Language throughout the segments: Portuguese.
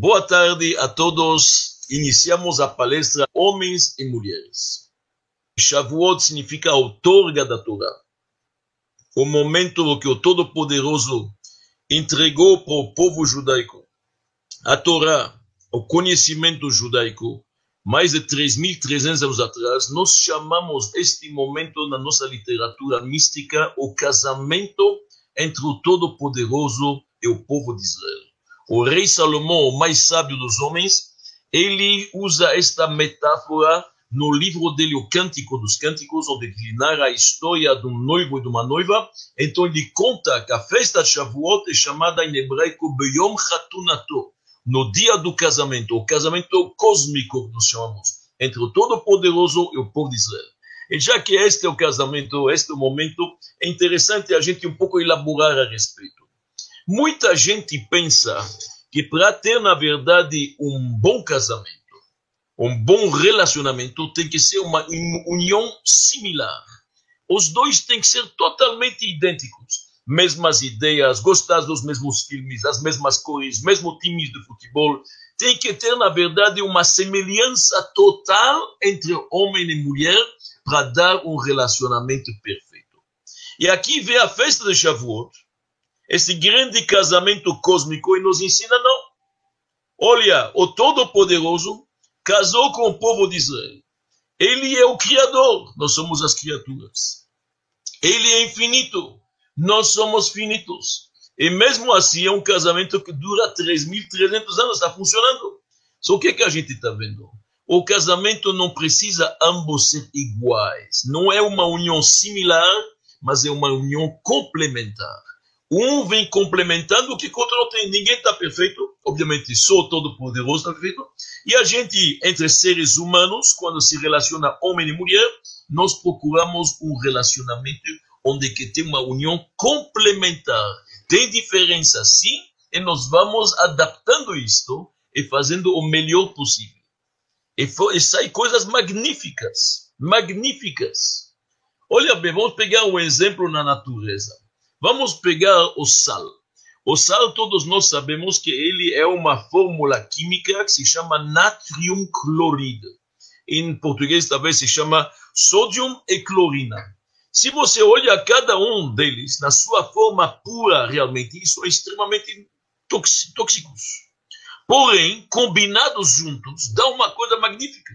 Boa tarde a todos. Iniciamos a palestra Homens e Mulheres. Shavuot significa outorga da Torá. O momento que o Todo-Poderoso entregou para o povo judaico a Torá, o conhecimento judaico, mais de 3.300 anos atrás, nós chamamos este momento na nossa literatura mística o casamento entre o Todo-Poderoso e o povo de Israel o rei Salomão, o mais sábio dos homens, ele usa esta metáfora no livro dele, o Cântico dos Cânticos, onde narra a história de um noivo e de uma noiva. Então ele conta que a festa de Shavuot é chamada em hebraico Beyom Chatunato, no dia do casamento, o casamento cósmico que nós chamamos, entre o Todo-Poderoso e o povo de Israel. E já que este é o casamento, este é o momento, é interessante a gente um pouco elaborar a respeito. Muita gente pensa que para ter, na verdade, um bom casamento, um bom relacionamento, tem que ser uma união similar. Os dois têm que ser totalmente idênticos. Mesmas ideias, gostar dos mesmos filmes, as mesmas cores, mesmo times de futebol. Tem que ter, na verdade, uma semelhança total entre homem e mulher para dar um relacionamento perfeito. E aqui vem a festa de Shavuot, esse grande casamento cósmico e nos ensina não. Olha, o Todo-Poderoso casou com o povo de Israel. Ele é o Criador, nós somos as criaturas. Ele é infinito, nós somos finitos. E mesmo assim é um casamento que dura 3.300 anos, está funcionando. Só o que, que a gente está vendo? O casamento não precisa ambos ser iguais. Não é uma união similar, mas é uma união complementar. Um vem complementando o que o outro não tem. Ninguém está perfeito. Obviamente, sou todo-poderoso está perfeito. E a gente, entre seres humanos, quando se relaciona homem e mulher, nós procuramos um relacionamento onde que tem uma união complementar. Tem diferença, sim, e nós vamos adaptando isto e fazendo o melhor possível. E, e saem coisas magníficas, magníficas. Olha bem, vamos pegar um exemplo na natureza. Vamos pegar o sal. O sal, todos nós sabemos que ele é uma fórmula química que se chama natrium cloride. Em português, talvez se chama sódio e clorina. Se você olha cada um deles na sua forma pura, realmente, isso é extremamente tóxicos. Porém, combinados juntos, dá uma coisa magnífica.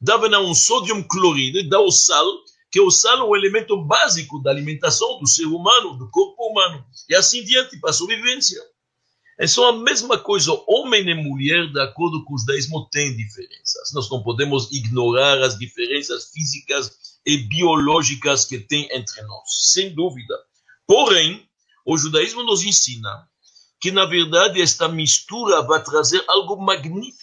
Dá um sódio cloride, dá o sal, que o é o elemento básico da alimentação do ser humano, do corpo humano, e assim diante, para a sobrevivência. É só a mesma coisa, homem e mulher, de acordo com os judaísmo, têm diferenças. Nós não podemos ignorar as diferenças físicas e biológicas que tem entre nós, sem dúvida. Porém, o judaísmo nos ensina que, na verdade, esta mistura vai trazer algo magnífico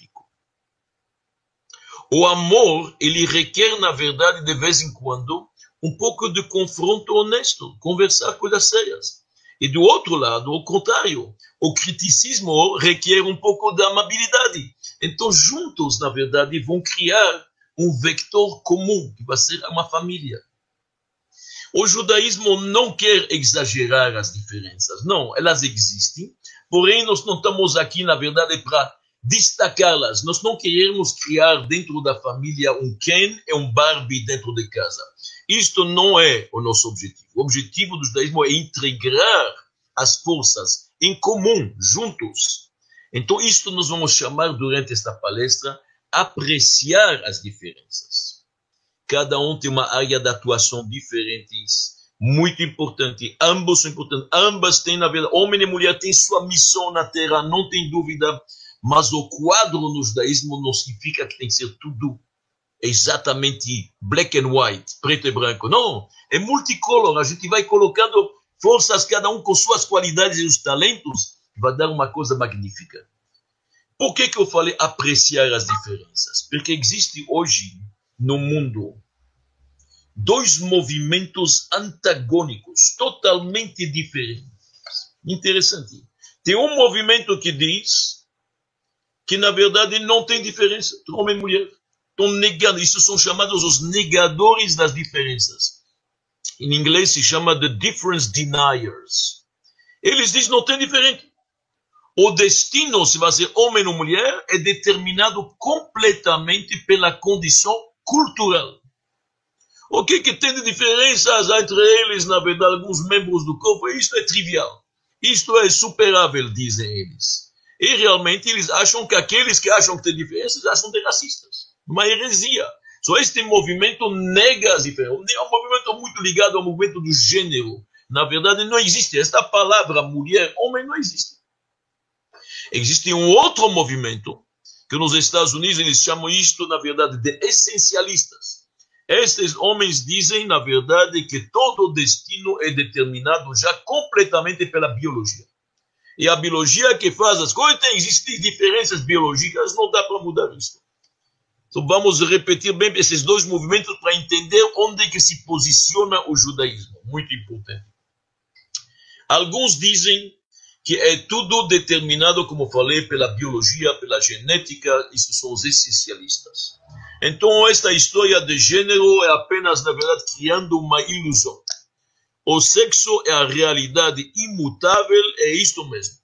o amor, ele requer, na verdade, de vez em quando, um pouco de confronto honesto, conversar coisas sérias. E do outro lado, o contrário, o criticismo requer um pouco de amabilidade. Então, juntos, na verdade, vão criar um vector comum, que vai ser uma família. O judaísmo não quer exagerar as diferenças. Não, elas existem. Porém, nós não estamos aqui, na verdade, para destacá-las. Nós não queremos criar dentro da família um Ken e um Barbie dentro de casa. Isto não é o nosso objetivo. O objetivo do judaísmo é integrar as forças em comum, juntos. Então, isto nós vamos chamar durante esta palestra apreciar as diferenças. Cada um tem uma área de atuação diferente, muito importante. Ambos são importantes. Ambas têm, na verdade, homem e mulher têm sua missão na terra, não tem dúvida mas o quadro no judaísmo não significa que tem que ser tudo exatamente black and white, preto e branco. Não, é multicolor. A gente vai colocando forças, cada um com suas qualidades e os talentos, vai dar uma coisa magnífica. Por que, que eu falei apreciar as diferenças? Porque existe hoje no mundo dois movimentos antagônicos, totalmente diferentes. Interessante. Tem um movimento que diz que na verdade não tem diferença entre homem e mulher. Estão negando, isso são chamados os negadores das diferenças. Em inglês se chama the difference deniers. Eles dizem não tem diferente. o destino, se vai ser homem ou mulher, é determinado completamente pela condição cultural. O que, que tem de diferenças entre eles, na verdade, alguns membros do corpo? Isto é trivial. Isto é superável, dizem eles. E realmente eles acham que aqueles que acham que tem diferenças são de racistas. Uma heresia. Só este movimento nega as diferenças. É um movimento muito ligado ao movimento do gênero. Na verdade, não existe. Esta palavra mulher, homem, não existe. Existe um outro movimento que nos Estados Unidos eles chamam isto, na verdade, de essencialistas. Estes homens dizem, na verdade, que todo destino é determinado já completamente pela biologia. E a biologia que faz as coisas, tem, existem diferenças biológicas, não dá para mudar isso. Então vamos repetir bem esses dois movimentos para entender onde é que se posiciona o judaísmo. Muito importante. Alguns dizem que é tudo determinado, como falei, pela biologia, pela genética, isso são os essencialistas. Então, esta história de gênero é apenas, na verdade, criando uma ilusão. O sexo é a realidade imutável, é isto mesmo.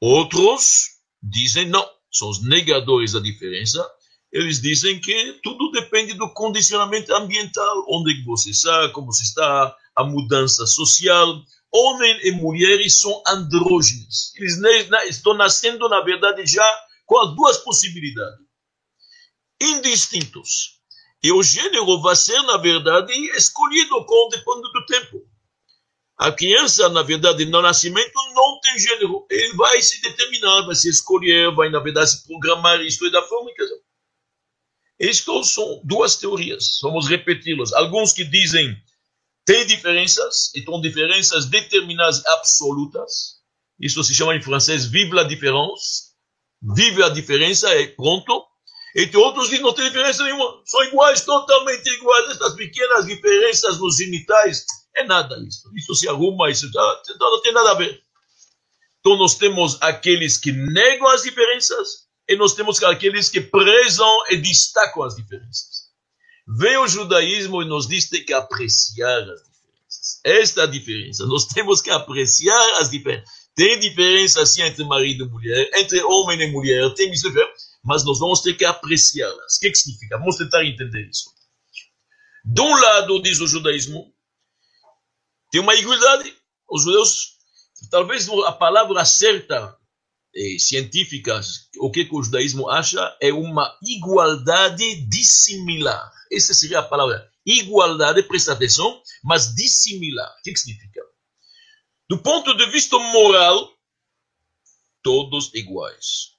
Outros dizem não, são os negadores da diferença. Eles dizem que tudo depende do condicionamento ambiental, onde você está, como você está, a mudança social, homem e mulheres são andrógenos. Eles estão nascendo, na verdade, já com as duas possibilidades. Indistintos. E o gênero vai ser, na verdade, escolhido com depende do tempo. A criança, na verdade, no nascimento não tem gênero. Ele vai se determinar, vai se escolher, vai, na verdade, se programar. Isto é da forma que... Estas são duas teorias. Vamos repeti-las. Alguns que dizem tem diferenças, então diferenças determinadas absolutas. Isso se chama em francês vive la différence. Vive a diferença é pronto. E tem outros que não tem diferença nenhuma. São iguais, totalmente iguais. Essas pequenas diferenças nos genitais, é nada isso. Isso se arruma, isso já, não tem nada a ver. Então nós temos aqueles que negam as diferenças e nós temos aqueles que prezam e destacam as diferenças. Vem o judaísmo e nos diz que tem que apreciar as diferenças. Esta é a diferença. Nós temos que apreciar as diferenças. Tem diferença sim entre marido e mulher, entre homem e mulher, tem isso, mas nós vamos ter que apreciá-las. O que, que significa? Vamos tentar entender isso. De um lado, diz o judaísmo, tem uma igualdade. Os judeus, talvez a palavra certa eh, científicas, o que, que o judaísmo acha é uma igualdade dissimilar. Essa seria a palavra. Igualdade, presta atenção, mas dissimilar. O que, que significa? Do ponto de vista moral, todos iguais.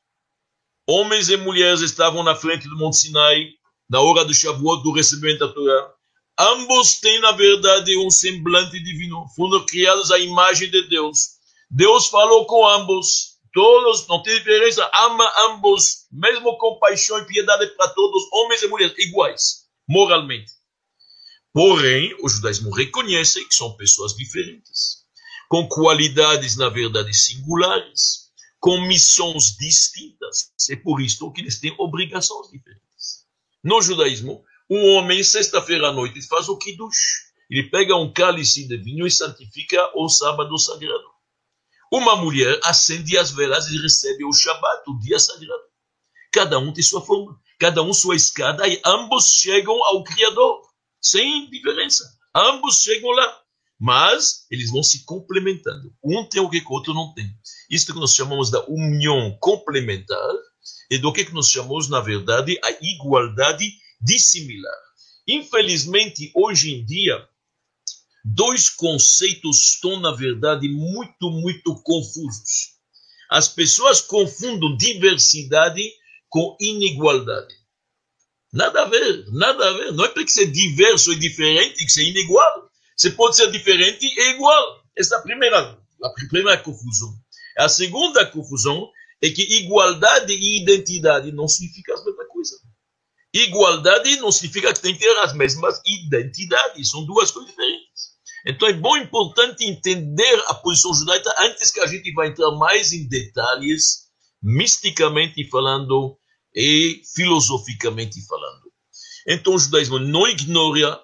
Homens e mulheres estavam na frente do Monte Sinai, na hora do Shavuot, do recebimento da Torá. Ambos têm, na verdade, um semblante divino. Foram criados à imagem de Deus. Deus falou com ambos todos, não tem diferença, ama ambos, mesmo com paixão e piedade para todos, homens e mulheres, iguais, moralmente. Porém, o judaísmo reconhece que são pessoas diferentes, com qualidades, na verdade, singulares, com missões distintas. É por isso que eles têm obrigações diferentes. No judaísmo, um homem, sexta-feira à noite, faz o kiddush. Ele pega um cálice de vinho e santifica o sábado sagrado. Uma mulher acende as velas e recebe o Shabat, o dia sagrado. Cada um tem sua forma, cada um sua escada, e ambos chegam ao Criador, sem diferença. Ambos chegam lá. Mas eles vão se complementando. Um tem o que o outro não tem. Isto que nós chamamos da união complementar e do que nós chamamos, na verdade, a igualdade dissimilar. Infelizmente, hoje em dia, dois conceitos estão, na verdade, muito, muito confusos. As pessoas confundem diversidade com inigualdade. Nada a ver, nada a ver. Não é porque ser diverso e diferente que ser inigual. Você pode ser diferente e igual. Essa é a primeira, a primeira confusão. A segunda confusão é que igualdade e identidade não significam a mesma coisa. Igualdade não significa que tem que ter as mesmas identidades. São duas coisas diferentes. Então é bom, importante entender a posição judaica antes que a gente vai entrar mais em detalhes, misticamente falando e filosoficamente falando. Então o judaísmo não ignora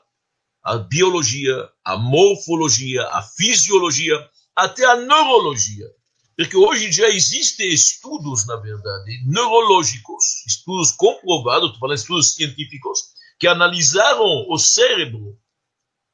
a biologia, a morfologia, a fisiologia, até a neurologia. Porque hoje já existem estudos, na verdade, neurológicos, estudos comprovados, estou falando estudos científicos, que analisaram o cérebro,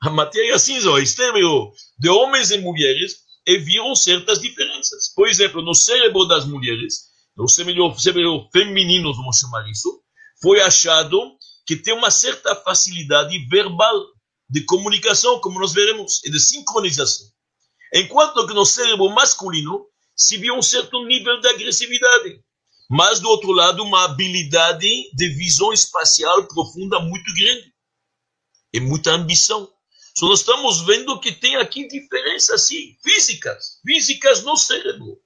a matéria cinza, o cérebro de homens e mulheres, e viram certas diferenças. Por exemplo, no cérebro das mulheres, no cérebro, cérebro feminino, vamos chamar isso, foi achado que tem uma certa facilidade verbal de comunicação, como nós veremos, e de sincronização. Enquanto que no cérebro masculino se viu um certo nível de agressividade. Mas, do outro lado, uma habilidade de visão espacial profunda muito grande. E muita ambição. Só nós estamos vendo que tem aqui diferenças, sim, físicas. Físicas no cérebro.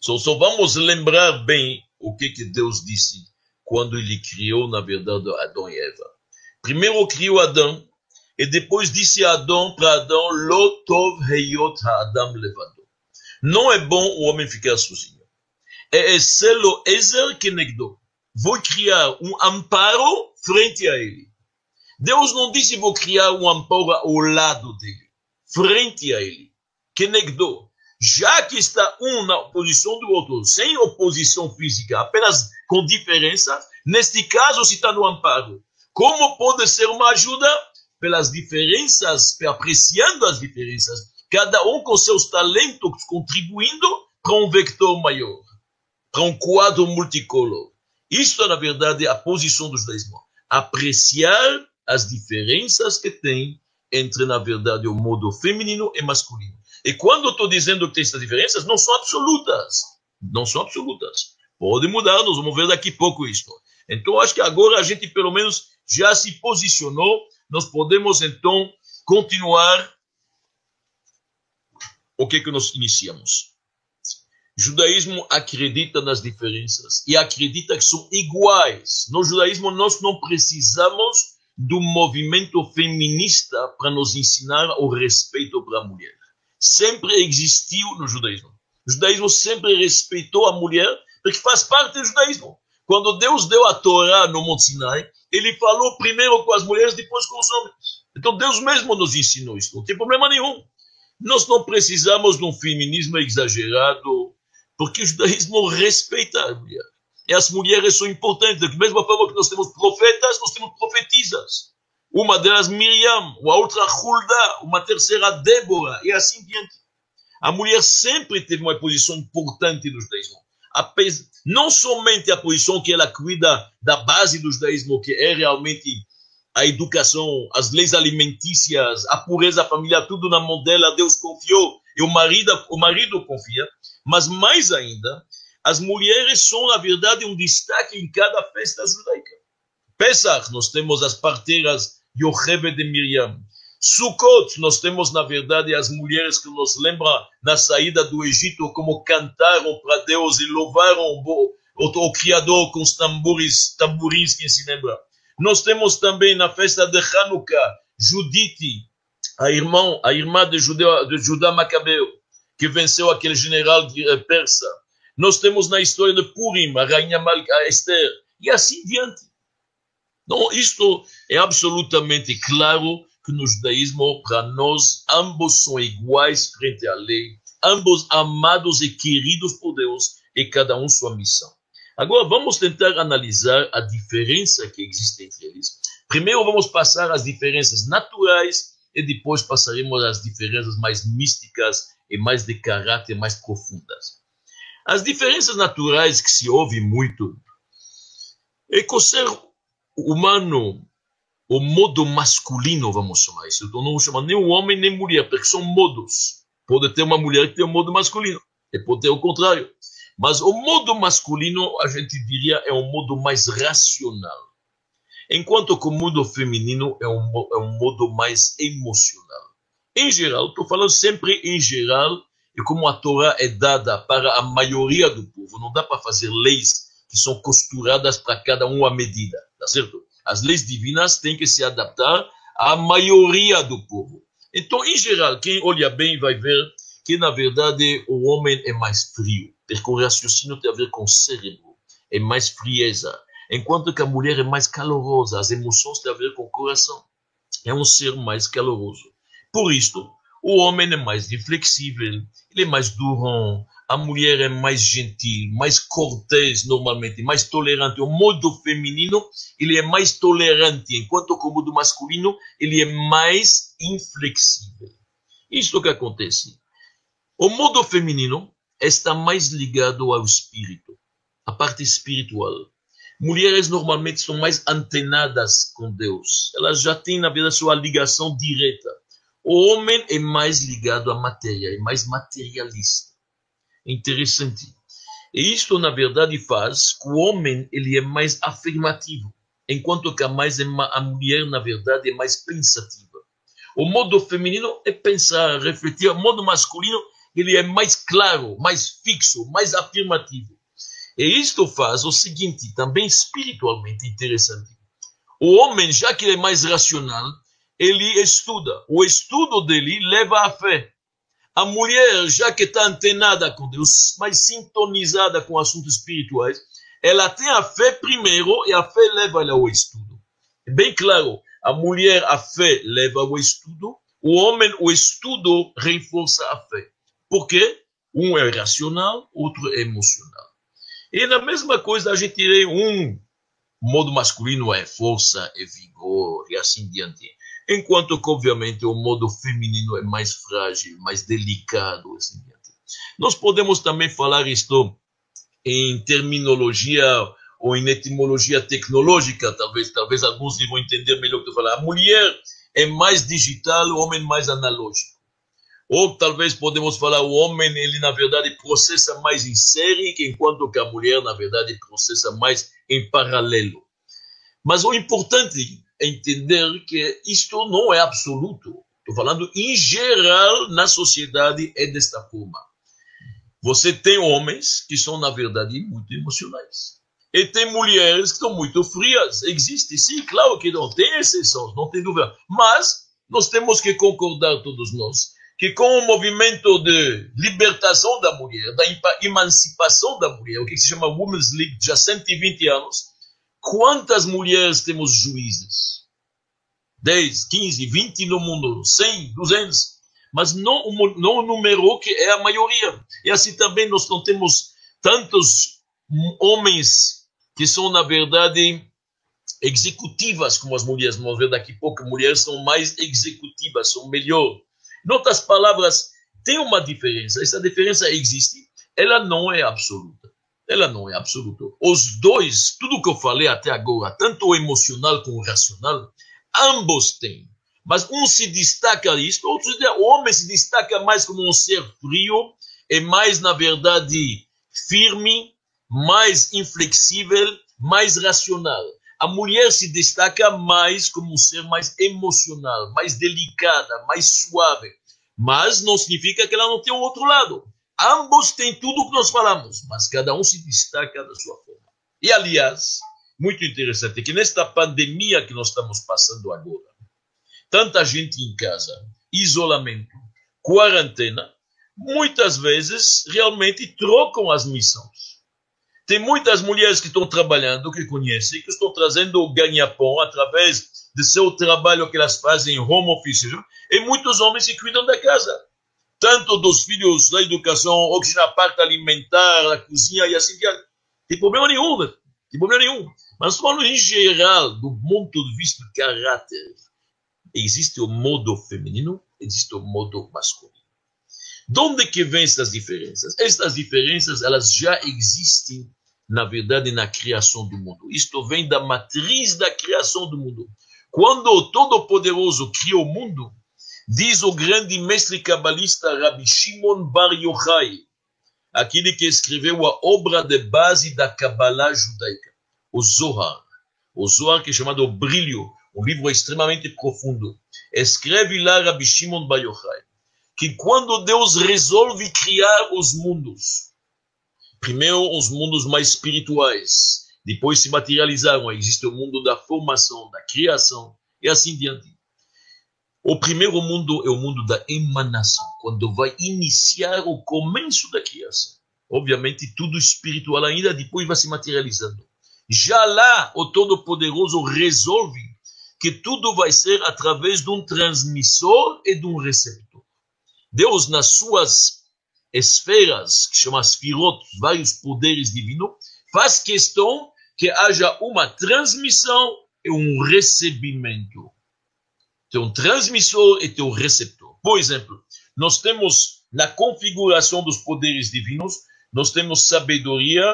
Só, só vamos lembrar bem o que, que Deus disse quando ele criou, na verdade, Adão e Eva. Primeiro criou Adão, e depois disse Adão para Adão, Lotov heyot ha-Adam levado. Não é bom o homem ficar sozinho. É o Ezer que negou. Vou criar um amparo frente a ele. Deus não disse vou criar um amparo ao lado dele, frente a ele. Que negou. Já que está um na posição do outro, sem oposição física, apenas com diferença, neste caso se está no amparo. Como pode ser uma ajuda? Pelas diferenças, apreciando as diferenças, cada um com seus talentos contribuindo para um vector maior, para um quadro multicolor. Isto, na verdade, é a posição do judaísmo. Apreciar as diferenças que tem entre, na verdade, o modo feminino e masculino. E quando eu estou dizendo que tem essas diferenças, não são absolutas. Não são absolutas. Pode mudar, nós vamos ver daqui a pouco isso. Então, acho que agora a gente, pelo menos, já se posicionou. Nós podemos, então, continuar o que, que nós iniciamos. O judaísmo acredita nas diferenças e acredita que são iguais. No judaísmo, nós não precisamos do movimento feminista para nos ensinar o respeito para a mulher. Sempre existiu no judaísmo. O judaísmo sempre respeitou a mulher porque faz parte do judaísmo. Quando Deus deu a Torá no Monte Sinai, ele falou primeiro com as mulheres, depois com os homens. Então Deus mesmo nos ensinou isso, não tem problema nenhum. Nós não precisamos de um feminismo exagerado, porque o judaísmo respeita a mulher. E as mulheres são importantes, da mesma forma que nós temos profetas, nós temos profetisas. Uma delas Miriam, a outra Hulda, uma terceira Débora, e assim diante. A mulher sempre teve uma posição importante no judaísmo não somente a posição que ela cuida da base do judaísmo, que é realmente a educação, as leis alimentícias, a pureza familiar, tudo na mão dela, Deus confiou, e o marido, o marido confia, mas mais ainda, as mulheres são, na verdade, um destaque em cada festa judaica. Pesach, nós temos as parteiras Yocheve de Miriam. Sukkot, nós temos, na verdade, as mulheres que nos lembram na saída do Egito, como cantaram para Deus e louvaram o, o, o Criador com os tambores, tamborins, quem se lembra. Nós temos também na festa de Hanukkah, Judite, a irmã, a irmã de, Judeu, de Judá Macabeu, que venceu aquele general eh, persa. Nós temos na história de Purim, a rainha a Esther, e assim diante. Então, isto é absolutamente claro que no judaísmo, para nós, ambos são iguais frente à lei, ambos amados e queridos por Deus, e cada um sua missão. Agora, vamos tentar analisar a diferença que existe entre eles. Primeiro, vamos passar as diferenças naturais e depois passaremos às diferenças mais místicas e mais de caráter mais profundas. As diferenças naturais que se ouve muito é que o ser humano o modo masculino, vamos chamar isso. Então não chamar nem o homem nem mulher, porque são modos. Pode ter uma mulher que tem um modo masculino, e pode ter o contrário. Mas o modo masculino, a gente diria, é um modo mais racional. Enquanto que o modo feminino é um, é um modo mais emocional. Em geral, estou falando sempre em geral, e como a Torá é dada para a maioria do povo, não dá para fazer leis que são costuradas para cada um à medida, tá certo? As leis divinas têm que se adaptar à maioria do povo. Então, em geral, quem olha bem vai ver que, na verdade, o homem é mais frio. Porque o raciocínio tem a ver com o cérebro, é mais frieza. Enquanto que a mulher é mais calorosa, as emoções têm a ver com o coração. É um ser mais caloroso. Por isto, O homem é mais inflexível, ele é mais durão, a mulher é mais gentil, mais cortês normalmente, mais tolerante. O modo feminino, ele é mais tolerante, enquanto que o modo masculino, ele é mais inflexível. Isso que acontece. O modo feminino está mais ligado ao espírito, à parte espiritual. Mulheres normalmente são mais antenadas com Deus. Elas já têm, na vida, sua ligação direta. O homem é mais ligado à matéria, é mais materialista. É interessante. E isto, na verdade, faz que o homem ele é mais afirmativo, enquanto que a, mais, a mulher, na verdade, é mais pensativa. O modo feminino é pensar, refletir. O modo masculino ele é mais claro, mais fixo, mais afirmativo. E isto faz o seguinte, também espiritualmente interessante. O homem, já que ele é mais racional, ele estuda. O estudo dele leva à fé. A mulher, já que está antenada com Deus, mais sintonizada com assuntos espirituais, ela tem a fé primeiro e a fé leva ela ao estudo. É bem claro, a mulher, a fé leva ao estudo, o homem, o estudo reforça a fé. Por quê? Um é racional, outro é emocional. E na mesma coisa a gente tem um modo masculino é força, é vigor e assim diante. Enquanto que, obviamente, o modo feminino é mais frágil, mais delicado, assim. Nós podemos também falar isto em terminologia ou em etimologia tecnológica, talvez, talvez alguns vão entender melhor o que eu falar. A mulher é mais digital, o homem mais analógico. Ou talvez podemos falar, o homem, ele na verdade processa mais em série, enquanto que a mulher, na verdade, processa mais em paralelo. Mas o importante entender que isto não é absoluto. Estou falando em geral na sociedade é desta forma. Você tem homens que são, na verdade, muito emocionais. E tem mulheres que estão muito frias. Existe, sim, claro que não tem exceções, não tem dúvida. Mas nós temos que concordar, todos nós, que com o movimento de libertação da mulher, da emancipação da mulher, o que se chama Women's League, já 120 anos, quantas mulheres temos juízes? 10, 15, 20 no mundo, 100, 200, mas não, o número que é a maioria. E assim também nós não temos tantos homens que são, na verdade, executivas como as mulheres. Vamos ver daqui a pouco, mulheres são mais executivas, são melhor em outras palavras, tem uma diferença. Essa diferença existe. Ela não é absoluta. Ela não é absoluta. Os dois, tudo que eu falei até agora, tanto o emocional como o racional, ambos têm. Mas um se destaca isto, outro o homem se destaca mais como um ser frio, é mais, na verdade, firme, mais inflexível, mais racional. A mulher se destaca mais como um ser mais emocional, mais delicada, mais suave. Mas não significa que ela não tem o outro lado. Ambos têm tudo o que nós falamos, mas cada um se destaca da sua forma. E, aliás, muito interessante que nesta pandemia que nós estamos passando agora, tanta gente em casa, isolamento, quarentena, muitas vezes realmente trocam as missões. Tem muitas mulheres que estão trabalhando, que conhecem, que estão trazendo o ganha-pão através de seu trabalho que elas fazem em home office. E muitos homens se cuidam da casa. Tanto dos filhos, da educação, ou que na parte alimentar, da cozinha e assim diante. Tem problema nenhum, né? Tem problema nenhum. Mas falando em geral, do ponto de vista do caráter, existe o modo feminino, existe o modo masculino. De onde que vêm essas diferenças? Estas diferenças, elas já existem na verdade, na criação do mundo. Isto vem da matriz da criação do mundo. Quando o Todo-Poderoso criou o mundo, diz o grande mestre cabalista Rabbi Shimon Bar Yochai, aquele que escreveu a obra de base da Kabbalah judaica, o Zohar. O Zohar que é chamado Brilho, um livro extremamente profundo. Escreve lá Rabbi Shimon Bar Yochai, que quando Deus resolve criar os mundos, Primeiro, os mundos mais espirituais. Depois se materializaram. Existe o mundo da formação, da criação e assim diante. O primeiro mundo é o mundo da emanação, quando vai iniciar o começo da criação. Obviamente, tudo espiritual ainda, depois vai se materializando. Já lá, o Todo-Poderoso resolve que tudo vai ser através de um transmissor e de um receptor. Deus, nas suas esferas, que chama Sfirot, vários poderes divinos, faz questão que haja uma transmissão e um recebimento. Tem um transmissor e tem um receptor. Por exemplo, nós temos na configuração dos poderes divinos, nós temos sabedoria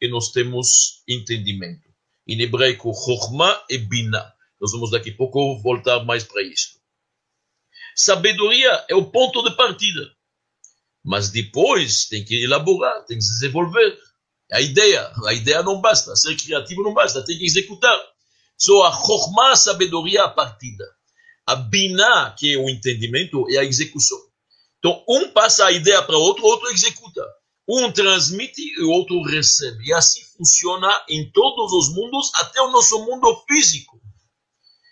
e nós temos entendimento. Em hebraico, Chokhmah e Binah. Nós vamos daqui a pouco voltar mais para isso. Sabedoria é o ponto de partida. Mas depois tem que elaborar, tem que desenvolver. A ideia, a ideia não basta, ser criativo não basta, tem que executar. Só a Chokhmah, a sabedoria, a partida. A que é o entendimento, é a execução. Então, um passa a ideia para outro, outro executa. Um transmite e o outro recebe. E assim funciona em todos os mundos, até o nosso mundo físico.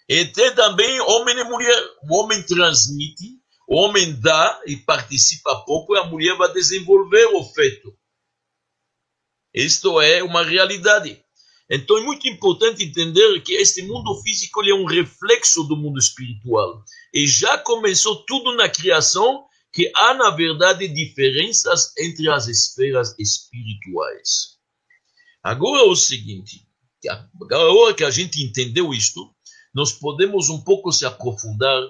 E tem também homem e mulher. O homem transmite, o homem dá e participa pouco, e a mulher vai desenvolver o feito. Isto é uma realidade. Então é muito importante entender que este mundo físico é um reflexo do mundo espiritual. E já começou tudo na criação que há, na verdade, diferenças entre as esferas espirituais. Agora é o seguinte, agora que a gente entendeu isto, nós podemos um pouco se aprofundar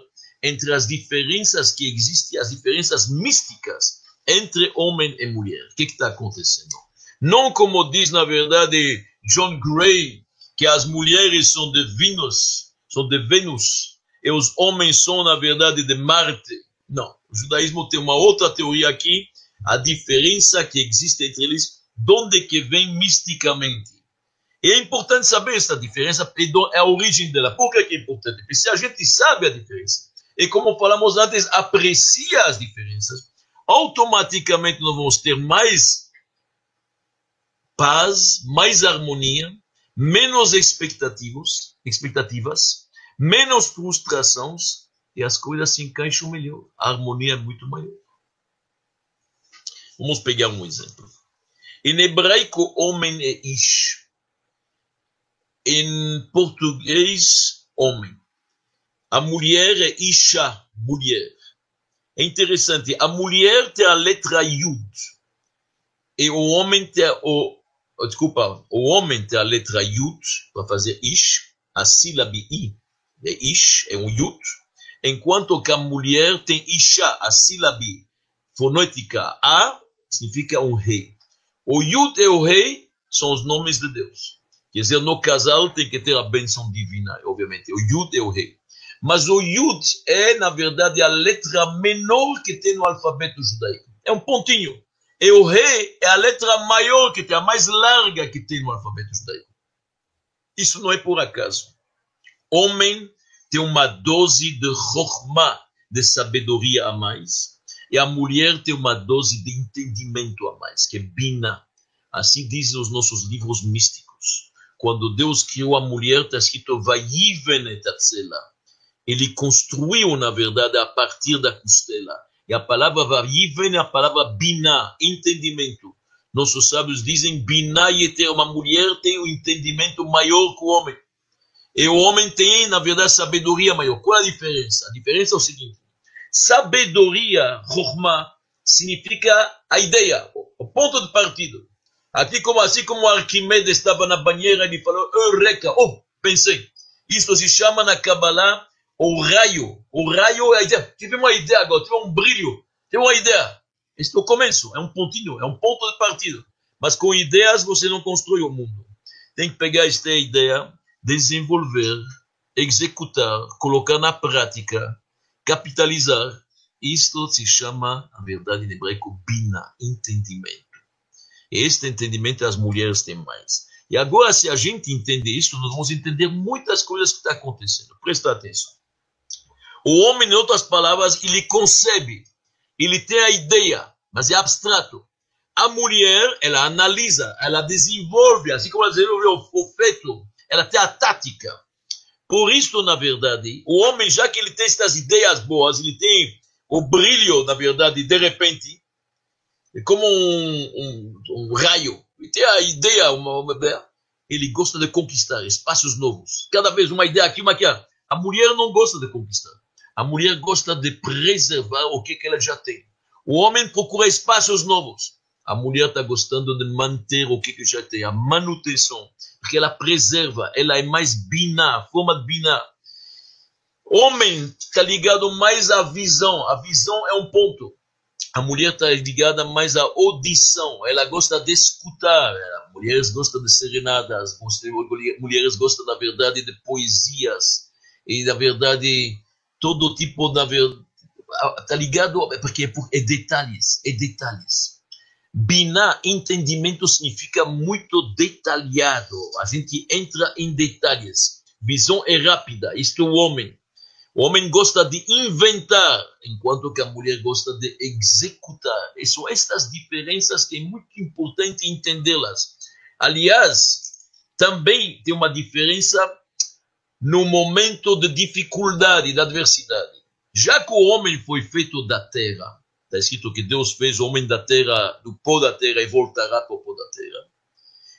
entre as diferenças que existem, as diferenças místicas entre homem e mulher. O que está acontecendo? Não como diz, na verdade, John Gray, que as mulheres são de Vênus, são de Vênus, e os homens são, na verdade, de Marte. Não. O judaísmo tem uma outra teoria aqui, a diferença que existe entre eles, de onde que vem misticamente. E é importante saber essa diferença e é a origem dela. Por que é importante? Porque se a gente sabe a diferença, e como falamos antes, aprecia as diferenças, automaticamente nós vamos ter mais paz, mais harmonia, menos expectativas, expectativas menos frustrações e as coisas se encaixam melhor. A harmonia é muito maior. Vamos pegar um exemplo. Em hebraico, homem é ish. Em português, homem. A mulher é isha, mulher. É interessante, a mulher tem a letra yud. E o homem tem o. Desculpa, o homem tem a letra yud para fazer ish, a sílaba i é ish, é um yud enquanto que a mulher tem Isha, a sílaba fonética A, significa um rei. O Yud e o rei são os nomes de Deus. Quer dizer, no casal tem que ter a bênção divina, obviamente. O Yud é o rei. Mas o Yud é, na verdade, a letra menor que tem no alfabeto judaico. É um pontinho. E o rei é a letra maior que tem, a mais larga que tem no alfabeto judaico. Isso não é por acaso. Homem tem uma dose de chokhmah, de sabedoria a mais, e a mulher tem uma dose de entendimento a mais, que é bina. Assim dizem os nossos livros místicos. Quando Deus criou a mulher, está escrito Ele construiu, na verdade, a partir da costela. E a palavra Vayiven é a palavra bina, entendimento. Nossos sábios dizem bina e ter uma mulher tem um entendimento maior que o homem. E o homem tem, na verdade, sabedoria maior. Qual é a diferença? A diferença é o seguinte: sabedoria, Chokhmah, significa a ideia, o ponto de partida. Aqui, como, assim como Arquimedes estava na banheira, ele falou, Eureka, oh, pensei. Isso se chama na Kabbalah o raio. O raio é a ideia. Tive uma ideia agora, tive um brilho, tive uma ideia. Este é o começo, é um pontinho, é um ponto de partida. Mas com ideias você não constrói o mundo. Tem que pegar esta ideia desenvolver, executar, colocar na prática, capitalizar. Isto se chama, na verdade, em hebraico, bina, entendimento. Este entendimento as mulheres têm mais. E agora, se a gente entender isso, nós vamos entender muitas coisas que estão acontecendo. Presta atenção. O homem, em outras palavras, ele concebe, ele tem a ideia, mas é abstrato. A mulher, ela analisa, ela desenvolve, assim como ela desenvolve o feito, ela tem a tática. Por isso, na verdade, o homem, já que ele tem essas ideias boas, ele tem o brilho, na verdade, de repente, é como um, um, um raio. Ele tem a ideia, uma, uma, ele gosta de conquistar espaços novos. Cada vez uma ideia aqui, uma aqui. A mulher não gosta de conquistar. A mulher gosta de preservar o que, que ela já tem. O homem procura espaços novos. A mulher está gostando de manter o que, que já tem, a manutenção, porque ela preserva, ela é mais bina, forma de bina. Homem está ligado mais à visão, a visão é um ponto. A mulher está ligada mais à audição, ela gosta de escutar. Mulheres gostam de serenadas, mulheres gostam, da verdade, de poesias, e da verdade, todo tipo, verdade, está ligado, porque é detalhes, é detalhes. Biná, entendimento significa muito detalhado. A gente entra em detalhes. Visão é rápida, isto é o homem. O homem gosta de inventar, enquanto que a mulher gosta de executar. E são estas diferenças que é muito importante entendê-las. Aliás, também tem uma diferença no momento de dificuldade, de adversidade. Já que o homem foi feito da terra, está escrito que Deus fez o homem da terra, do pó da terra e voltará para o pó da terra.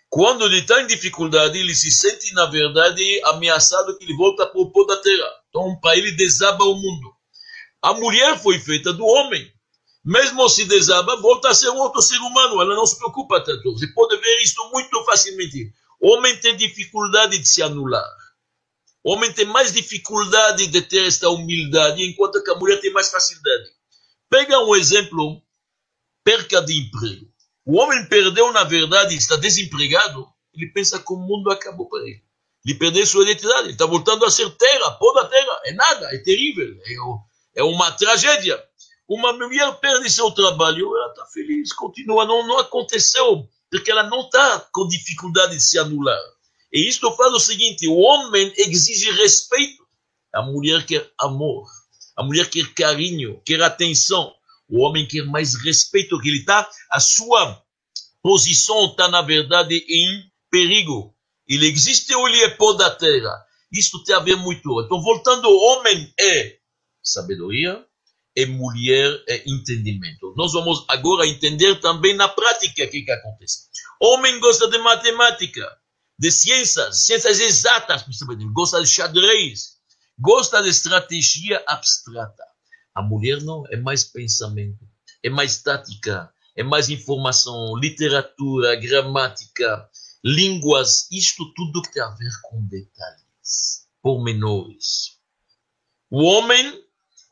Quando ele está em dificuldade, ele se sente, na verdade, ameaçado que ele volta para o pó da terra. Então, para ele, desaba o mundo. A mulher foi feita do homem. Mesmo se desaba, volta a ser outro ser humano. Ela não se preocupa tanto. Você pode ver isso muito facilmente. O homem tem dificuldade de se anular. O homem tem mais dificuldade de ter esta humildade, enquanto que a mulher tem mais facilidade. Pega um exemplo, perca de emprego. O homem perdeu, na verdade, está desempregado, ele pensa que o mundo acabou para ele. Ele perdeu sua identidade, ele está voltando a ser terra, pó da terra. É nada, é terrível, é, é uma tragédia. Uma mulher perde seu trabalho, ela está feliz, continua, não, não aconteceu, porque ela não está com dificuldade de se anular. E isto faz o seguinte: o homem exige respeito, a mulher quer amor, a mulher quer carinho, quer atenção. O homem quer mais respeito, que ele está, a sua posição está, na verdade, em perigo. Ele existe ou ele é pó da terra? Isto tem a ver muito. Então, voltando, homem é sabedoria, e mulher é entendimento. Nós vamos agora entender também na prática o que, que acontece. Homem gosta de matemática, de ciências, ciências exatas, gosta de xadrez, gosta de estratégia abstrata. A mulher não, é mais pensamento, é mais tática, é mais informação, literatura, gramática, línguas, isto tudo que tem a ver com detalhes, pormenores. O homem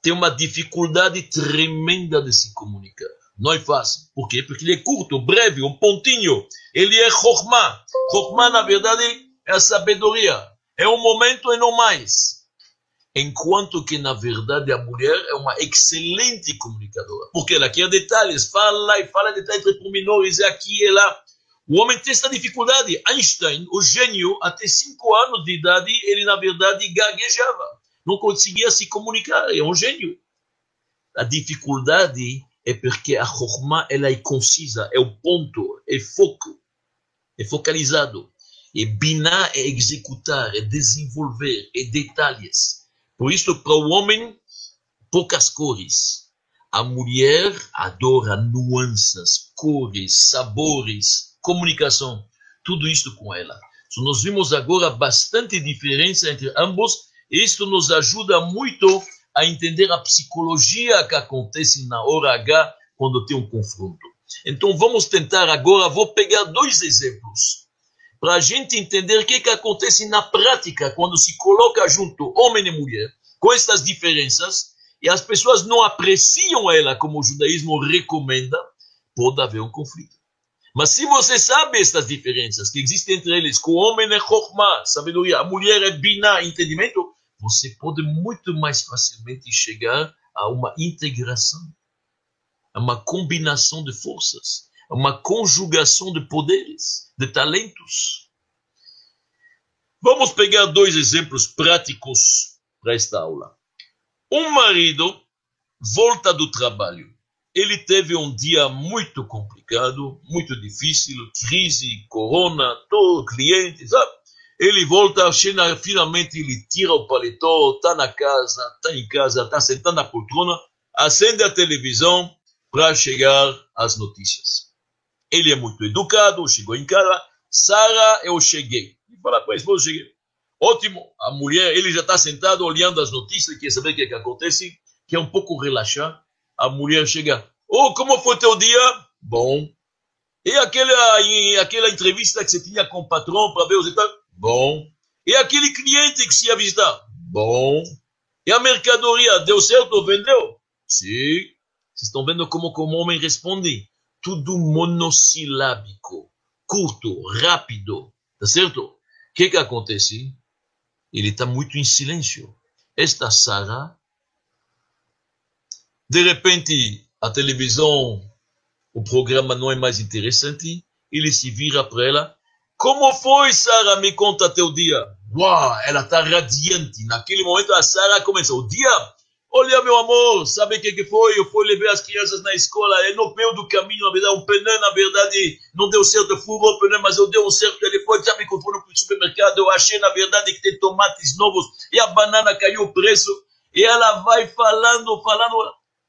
tem uma dificuldade tremenda de se comunicar. Não é fácil. Por quê? Porque ele é curto, breve, um pontinho. Ele é Chokhmah. Chokhmah, na verdade, é a sabedoria. É um momento e não mais enquanto que na verdade a mulher é uma excelente comunicadora, porque ela quer detalhes, fala e fala detalhes entre pormenores, é aqui e lá. O homem tem essa dificuldade. Einstein, o gênio, até cinco anos de idade, ele na verdade gaguejava, não conseguia se comunicar, é um gênio. A dificuldade é porque a Chokhmah ela é concisa, é o ponto, é foco, é focalizado. E binar é executar, é desenvolver, é detalhes. Por isso, para o homem, poucas cores. A mulher adora nuances, cores, sabores, comunicação. Tudo isso com ela. So, nós vimos agora bastante diferença entre ambos. Isto nos ajuda muito a entender a psicologia que acontece na hora H quando tem um confronto. Então vamos tentar agora, vou pegar dois exemplos para a gente entender o que, que acontece na prática quando se coloca junto homem e mulher, com estas diferenças, e as pessoas não apreciam ela como o judaísmo recomenda, pode haver um conflito. Mas se você sabe estas diferenças que existem entre eles, que o homem é chokmah, sabedoria, a mulher é biná, entendimento, você pode muito mais facilmente chegar a uma integração, a uma combinação de forças uma conjugação de poderes, de talentos. Vamos pegar dois exemplos práticos para esta aula. Um marido volta do trabalho. Ele teve um dia muito complicado, muito difícil, crise, corona, todo cliente, sabe? Ele volta, chega, finalmente ele tira o paletó, está na casa, está em casa, está sentado na poltrona, acende a televisão para chegar às notícias. Ele é muito educado, chegou em casa, Sara, eu cheguei. E fala para a esposa, cheguei. Ótimo. A mulher, ele já está sentado olhando as notícias, quer saber o que, que acontece, quer um pouco relaxar. A mulher chega, oh, como foi teu dia? Bom. E aquela, e aquela entrevista que você tinha com o patrão para ver os detalhes? Bom. E aquele cliente que se ia visitar? Bom. E a mercadoria, deu certo, vendeu? Sim. Vocês estão vendo como, como o homem responde? Tudo monossilábico, curto, rápido. Tá certo? O que que acontece? Ele está muito em silêncio. Esta Sara, de repente, a televisão, o programa não é mais interessante, ele se vira para ela. Como foi, Sara? Me conta teu dia. Uau, ela está radiante. Naquele momento, a Sara começa. O dia Olha, meu amor, sabe o que, que foi? Eu fui levar as crianças na escola, e no meio do caminho, na verdade, um pneu, na verdade, não deu certo, furou o pneu, mas eu dei um certo telefone, sabe, quando foi no supermercado, eu achei, na verdade, que tem tomates novos, e a banana caiu o preço, e ela vai falando, falando,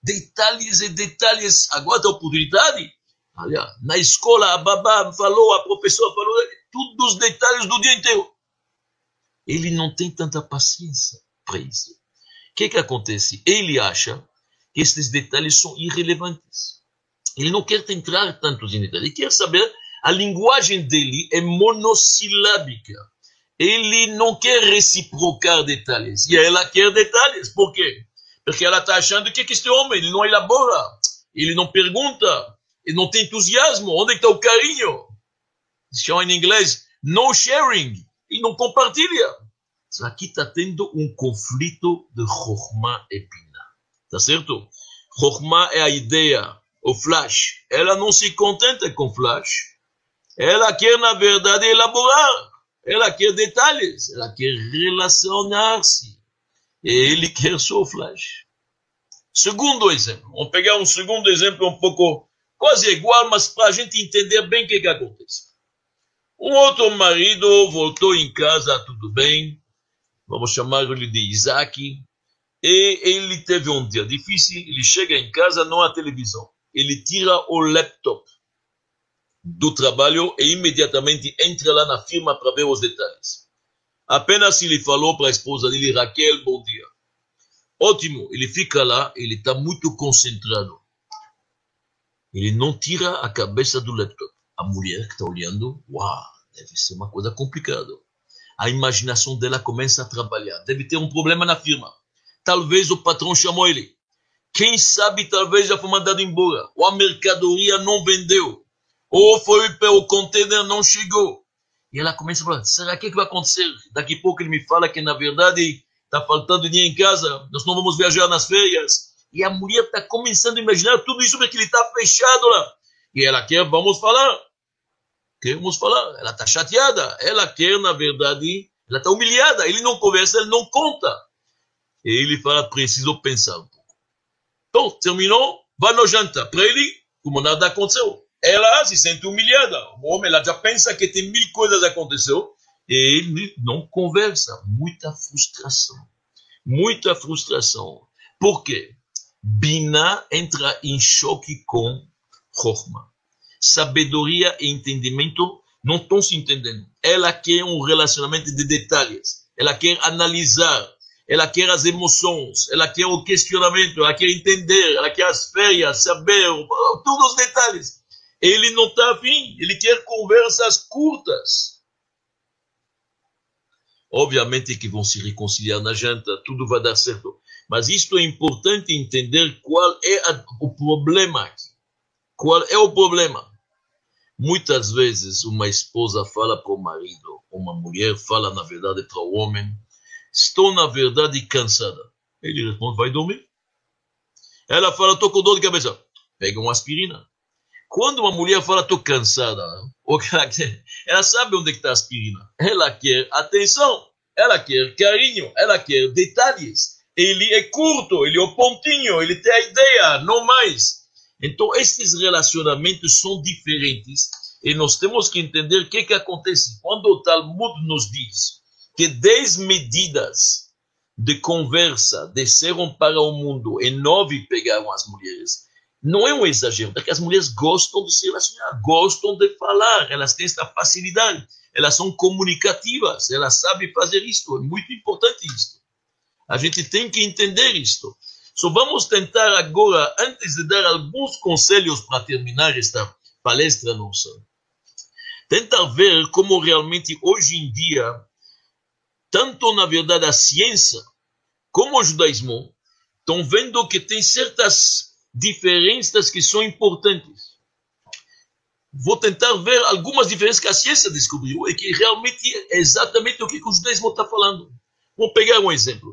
detalhes e detalhes, agora tem oportunidade. Olha, na escola, a babá falou, a professora falou, todos os detalhes do dia inteiro. Ele não tem tanta paciência para isso que, que acontece? Ele acha que esses detalhes são irrelevantes. Ele não quer entrar tanto em detalhes. Ele quer saber, a linguagem dele é monossilábica. Ele não quer reciprocar detalhes. E ela quer detalhes. Por quê? Porque ela está achando que, que este homem ele não elabora, ele não pergunta, ele não tem entusiasmo. Onde está o carinho? Se chama em inglês no sharing. Ele não compartilha aqui está tendo um conflito de Chokhmah e Pina. Tá certo? Chokhmah é a ideia, o flash. Ela não se contenta com flash. Ela quer, na verdade, elaborar. Ela quer detalhes. Ela quer relacionar-se. E ele quer só flash. Segundo exemplo. Vamos pegar um segundo exemplo um pouco quase igual, mas para a gente entender bem o que, que acontece. Um outro marido voltou em casa, tudo bem vamos chamar-lhe de Isaac, e ele teve um dia difícil, ele chega em casa, não há televisão. Ele tira o laptop do trabalho e imediatamente entra lá na firma para ver os detalhes. Apenas ele falou para a esposa dele, Raquel, bom dia. Ótimo, ele fica lá, ele está muito concentrado. Ele não tira a cabeça do laptop. A mulher que está olhando, uau, deve ser uma coisa complicada a imaginação dela começa a trabalhar. Deve ter um problema na firma. Talvez o patrão chamou ele. Quem sabe, talvez já foi mandado embora. Ou a mercadoria não vendeu. Ou foi o container não chegou. E ela começa a falar: será que, que vai acontecer? Daqui a pouco ele me fala que, na verdade, está faltando dinheiro em casa, nós não vamos viajar nas férias. E a mulher está começando a imaginar tudo isso porque ele está fechado lá. E ela quer, vamos falar queremos falar, ela está chateada, ela quer, na verdade, ela está humilhada, ele não conversa, ele não conta. E ele fala, preciso pensar um pouco. Então, terminou, vai no jantar. Para ele, como nada aconteceu. Ela se sente humilhada. O homem, ela já pensa que tem mil coisas aconteceu. E ele não conversa. Muita frustração. Muita frustração. Por quê? Bina entra em choque com Chokhmah sabedoria e entendimento não estão se entendendo. Ela quer um relacionamento de detalhes. Ela quer analisar. Ela quer as emoções. Ela quer o questionamento. Ela quer entender. Ela quer as férias, saber, todos os detalhes. Ele não está afim. Ele quer conversas curtas. Obviamente que vão se reconciliar na janta. Tudo vai dar certo. Mas isto é importante entender qual é a, o problema aqui. Qual é o problema? Muitas vezes uma esposa fala para o marido, uma mulher fala na verdade para o homem, estou na verdade cansada. Ele responde, vai dormir. Ela fala, estou com dor de cabeça. Pega uma aspirina. Quando uma mulher fala, estou cansada, o que ela quer? Ela sabe onde está a aspirina. Ela quer atenção, ela quer carinho, ela quer detalhes. Ele é curto, ele é o pontinho, ele tem a ideia, não mais. Então, esses relacionamentos são diferentes e nós temos que entender o que, que acontece. Quando o Talmud nos diz que 10 medidas de conversa desceram para o mundo e nove pegaram as mulheres, não é um exagero, porque as mulheres gostam de se relacionar, gostam de falar, elas têm esta facilidade. elas são comunicativas, elas sabem fazer isto, é muito importante isto. A gente tem que entender isto. Só vamos tentar agora, antes de dar alguns conselhos para terminar esta palestra nossa, tentar ver como realmente hoje em dia, tanto na verdade a ciência como o judaísmo, estão vendo que tem certas diferenças que são importantes. Vou tentar ver algumas diferenças que a ciência descobriu e que realmente é exatamente o que o judaísmo está falando. Vou pegar um exemplo.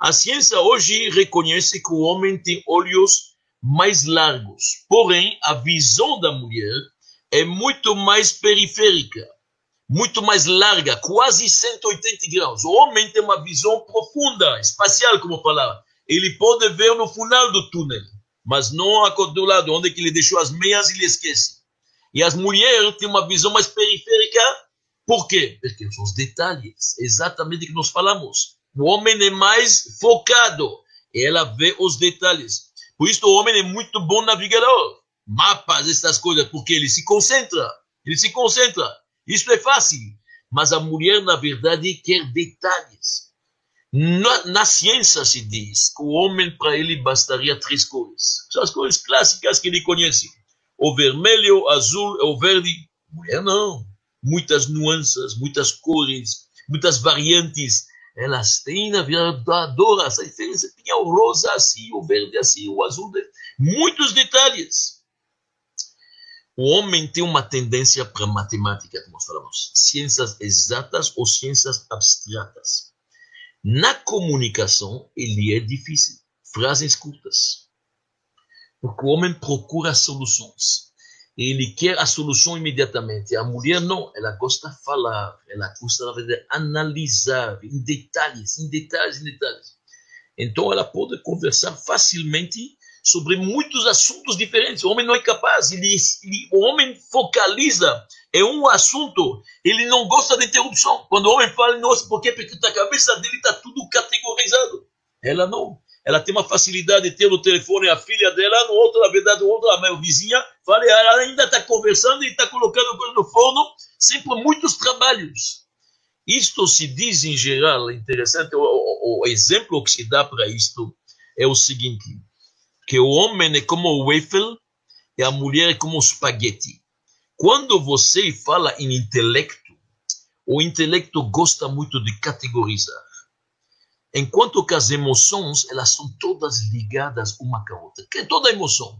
A ciência hoje reconhece que o homem tem olhos mais largos, porém a visão da mulher é muito mais periférica, muito mais larga, quase 180 graus. O homem tem uma visão profunda, espacial, como falava. Ele pode ver no final do túnel, mas não do lado onde ele deixou as meias e ele esquece. E as mulheres têm uma visão mais periférica, por quê? Porque são os detalhes, exatamente que nós falamos. O homem é mais focado, ela vê os detalhes. Por isso o homem é muito bom navegador. Mapas, essas coisas, porque ele se concentra. Ele se concentra. Isso é fácil. Mas a mulher, na verdade, quer detalhes. Na, na ciência se diz que o homem, para ele, bastaria três cores. São as cores clássicas que ele conhece. O vermelho, o azul o verde. Mulher não. Muitas nuances, muitas cores, muitas variantes. Elas têm, na verdade, adora essa diferença. Tem o rosa assim, o verde assim, o azul. Muitos detalhes. O homem tem uma tendência para matemática, como falamos, ciências exatas ou ciências abstratas. Na comunicação, ele é difícil. Frases curtas. Porque o homem procura soluções. Ele quer a solução imediatamente. A mulher não, ela gosta de falar, ela gosta, verdade, analisar em detalhes, em detalhes, em detalhes. Então, ela pode conversar facilmente sobre muitos assuntos diferentes. O homem não é capaz, ele, ele, o homem focaliza em um assunto, ele não gosta de interrupção. Quando o homem fala, nossa, por quê? Porque na cabeça dele está tudo categorizado. Ela não. Ela tem uma facilidade de ter no telefone a filha dela, no outro, na verdade, o outro, a vizinha, fala, ela ainda está conversando e está colocando coisa no forno, sempre muitos trabalhos. Isto se diz em geral, é interessante, o, o, o exemplo que se dá para isto é o seguinte: que o homem é como o waffle e a mulher é como o espaguete. Quando você fala em intelecto, o intelecto gosta muito de categorizar. Enquanto que as emoções, elas são todas ligadas uma com a outra. Que é toda emoção.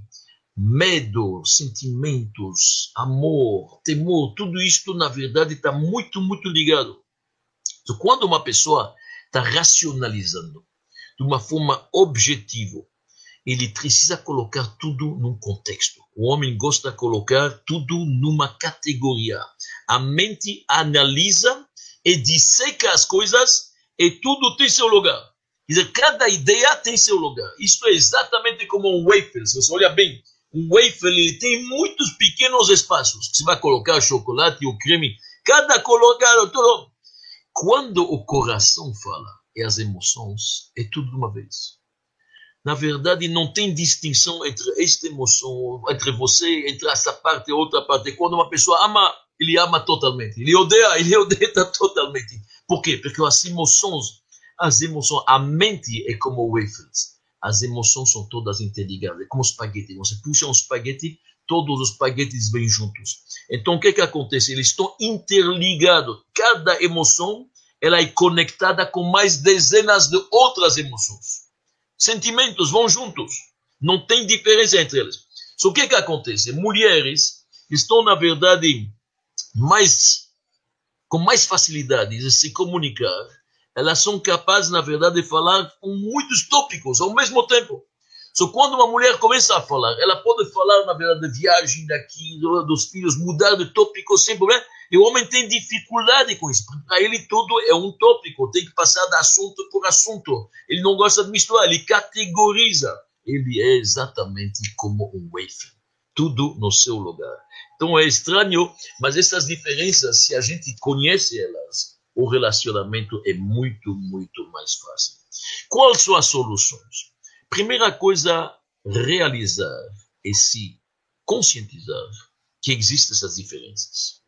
Medo, sentimentos, amor, temor, tudo isto, na verdade, está muito, muito ligado. Então, quando uma pessoa está racionalizando de uma forma objetiva, ele precisa colocar tudo num contexto. O homem gosta de colocar tudo numa categoria. A mente analisa e disseca as coisas e tudo tem seu lugar. Quer dizer, cada ideia tem seu lugar. Isto é exatamente como um wafer. Se você olha bem, um wafer ele tem muitos pequenos espaços. Você vai colocar chocolate ou creme. Cada colocado, tudo. Quando o coração fala e as emoções, é tudo de uma vez na verdade, não tem distinção entre esta emoção, entre você, entre essa parte e outra parte. Quando uma pessoa ama, ele ama totalmente. Ele odeia, ele odeia totalmente. Por quê? Porque as emoções, as emoções, a mente é como wafers. As emoções são todas interligadas, é como espaguete. Você puxa um espaguete, todos os espaguetes vêm juntos. Então, o que, que acontece? Eles estão interligados. Cada emoção ela é conectada com mais dezenas de outras emoções. Sentimentos vão juntos. Não tem diferença entre eles. Só que o que acontece? Mulheres estão, na verdade, mais com mais facilidade de se comunicar. Elas são capazes, na verdade, de falar com muitos tópicos ao mesmo tempo. Só quando uma mulher começa a falar, ela pode falar, na verdade, de viagem daqui, dos filhos, mudar de tópico sem problema. E o homem tem dificuldade com isso. Para ele tudo é um tópico, tem que passar de assunto por assunto. Ele não gosta de misturar, ele categoriza. Ele é exatamente como um wafer. Tudo no seu lugar. Então é estranho, mas essas diferenças, se a gente conhece elas, o relacionamento é muito, muito mais fácil. Quais são as soluções? Primeira coisa, realizar e se conscientizar que existem essas diferenças.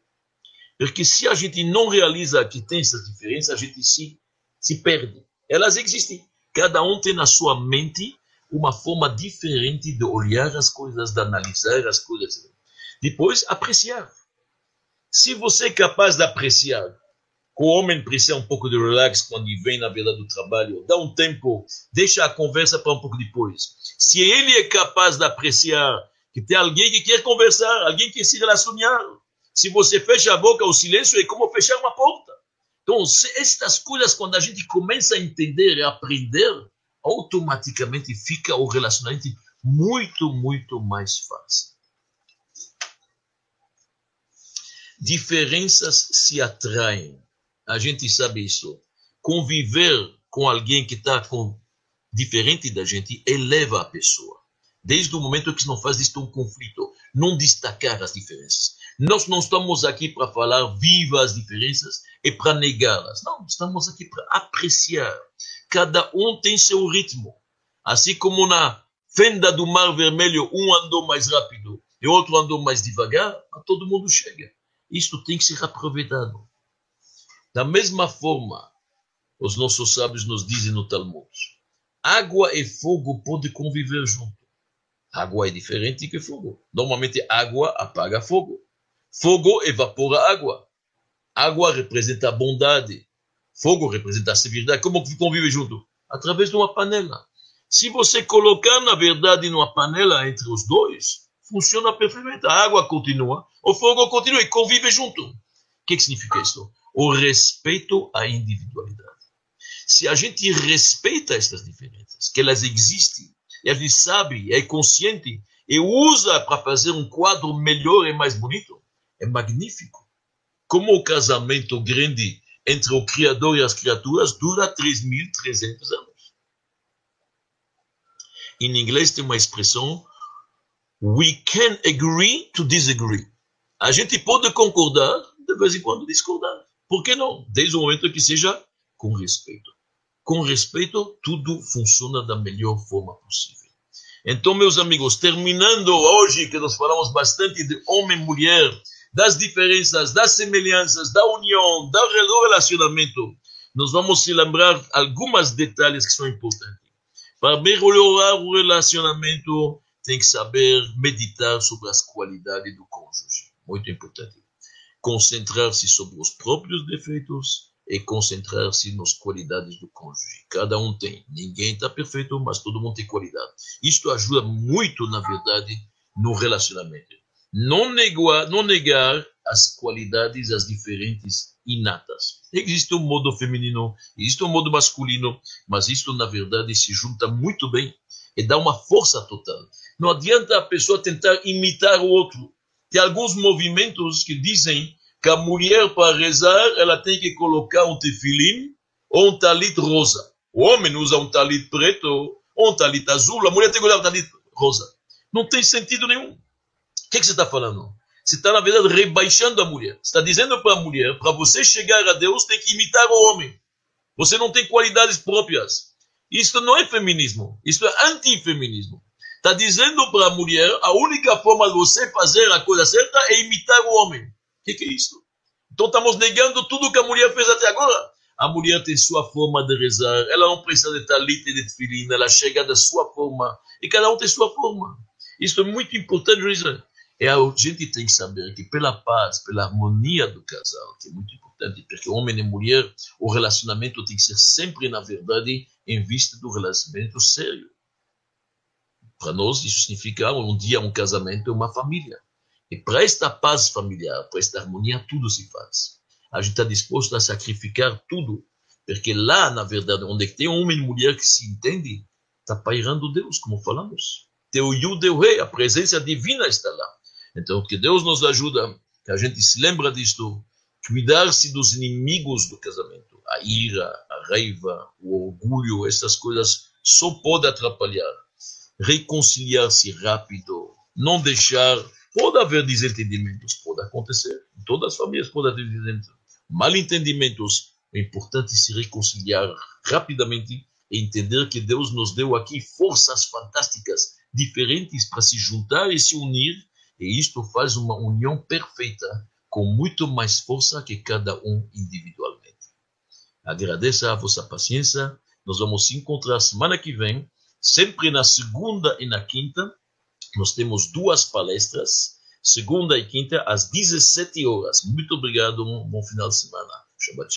Porque se a gente não realiza que tem essas diferenças, a gente se, se perde. Elas existem. Cada um tem na sua mente uma forma diferente de olhar as coisas, de analisar as coisas. Depois, apreciar. Se você é capaz de apreciar, que o homem precisa um pouco de relax quando ele vem, na verdade, do trabalho, dá um tempo, deixa a conversa para um pouco depois. Se ele é capaz de apreciar que tem alguém que quer conversar, alguém que se relacionar, se você fecha a boca, o silêncio é como fechar uma porta. Então, estas coisas, quando a gente começa a entender e aprender, automaticamente fica o relacionamento muito, muito mais fácil. Diferenças se atraem. A gente sabe isso. Conviver com alguém que está diferente da gente eleva a pessoa. Desde o momento que não faz disto um conflito, não destacar as diferenças. Nós não estamos aqui para falar viva as diferenças e para negá-las. Não, estamos aqui para apreciar. Cada um tem seu ritmo. Assim como na fenda do Mar Vermelho, um andou mais rápido e outro andou mais devagar, todo mundo chega. Isto tem que ser aproveitado. Da mesma forma, os nossos sábios nos dizem no Talmud: água e fogo podem conviver junto. Água é diferente que fogo. Normalmente, água apaga fogo. Fogo evapora água. Água representa a bondade. Fogo representa a severidade. Como convive junto? Através de uma panela. Se você colocar, na verdade, numa panela entre os dois, funciona perfeitamente. A água continua, o fogo continua e convive junto. O que, que significa isso? O respeito à individualidade. Se a gente respeita essas diferenças, que elas existem, e a gente sabe, é consciente, e usa para fazer um quadro melhor e mais bonito, é magnífico. Como o casamento grande entre o Criador e as criaturas dura 3.300 anos. Em inglês tem uma expressão We can agree to disagree. A gente pode concordar, de vez em quando discordar. Por que não? Desde o momento que seja com respeito. Com respeito, tudo funciona da melhor forma possível. Então, meus amigos, terminando hoje, que nós falamos bastante de homem e mulher, das diferenças, das semelhanças, da união, do relacionamento, nós vamos se lembrar algumas detalhes que são importantes. Para melhorar o relacionamento, tem que saber meditar sobre as qualidades do cônjuge. Muito importante. Concentrar-se sobre os próprios defeitos e concentrar-se nas qualidades do cônjuge. Cada um tem. Ninguém está perfeito, mas todo mundo tem qualidade. Isto ajuda muito, na verdade, no relacionamento. Não negar, não negar as qualidades, as diferentes inatas. Existe um modo feminino, existe um modo masculino, mas isto, na verdade, se junta muito bem e dá uma força total. Não adianta a pessoa tentar imitar o outro. Tem alguns movimentos que dizem que a mulher, para rezar, ela tem que colocar um tefilim ou um talit rosa. O homem usa um talit preto ou um talit azul, a mulher tem que usar um talit rosa. Não tem sentido nenhum. O que, que você está falando? Você está, na verdade, rebaixando a mulher. Você está dizendo para a mulher, para você chegar a Deus, tem que imitar o homem. Você não tem qualidades próprias. Isso não é feminismo. Isso é antifeminismo. Está dizendo para a mulher, a única forma de você fazer a coisa certa é imitar o homem. O que, que, é isso? Então estamos negando tudo que a mulher fez até agora. A mulher tem sua forma de rezar, ela não precisa de talit e de tefilin, ela chega da sua forma, e cada um tem sua forma. Isso é muito importante, e a gente tem que saber que pela paz, pela harmonia do casal, que é muito importante, porque homem e mulher, o relacionamento tem que ser sempre, na verdade, em vista do relacionamento sério. Para nós, isso significa um dia um casamento, uma família. E para esta paz familiar, para esta harmonia, tudo se faz. A gente está disposto a sacrificar tudo, porque lá, na verdade, onde tem homem e mulher que se entendem, está pairando Deus, como falamos. Teu Yudeu Rei, a presença divina está lá. Então, que Deus nos ajuda, que a gente se lembra disto, cuidar-se dos inimigos do casamento. A ira, a raiva, o orgulho, essas coisas só podem atrapalhar reconciliar-se rápido, não deixar. Pode haver desentendimentos, pode acontecer. Em todas as famílias pode haver desentendimentos. Mal entendimentos. É importante se reconciliar rapidamente e entender que Deus nos deu aqui forças fantásticas, diferentes para se juntar e se unir, e isto faz uma união perfeita com muito mais força que cada um individualmente. Agradeço a vossa paciência. Nós vamos se encontrar semana que vem, sempre na segunda e na quinta. Nós temos duas palestras, segunda e quinta, às 17 horas. Muito obrigado, um bom final de semana. Shabbat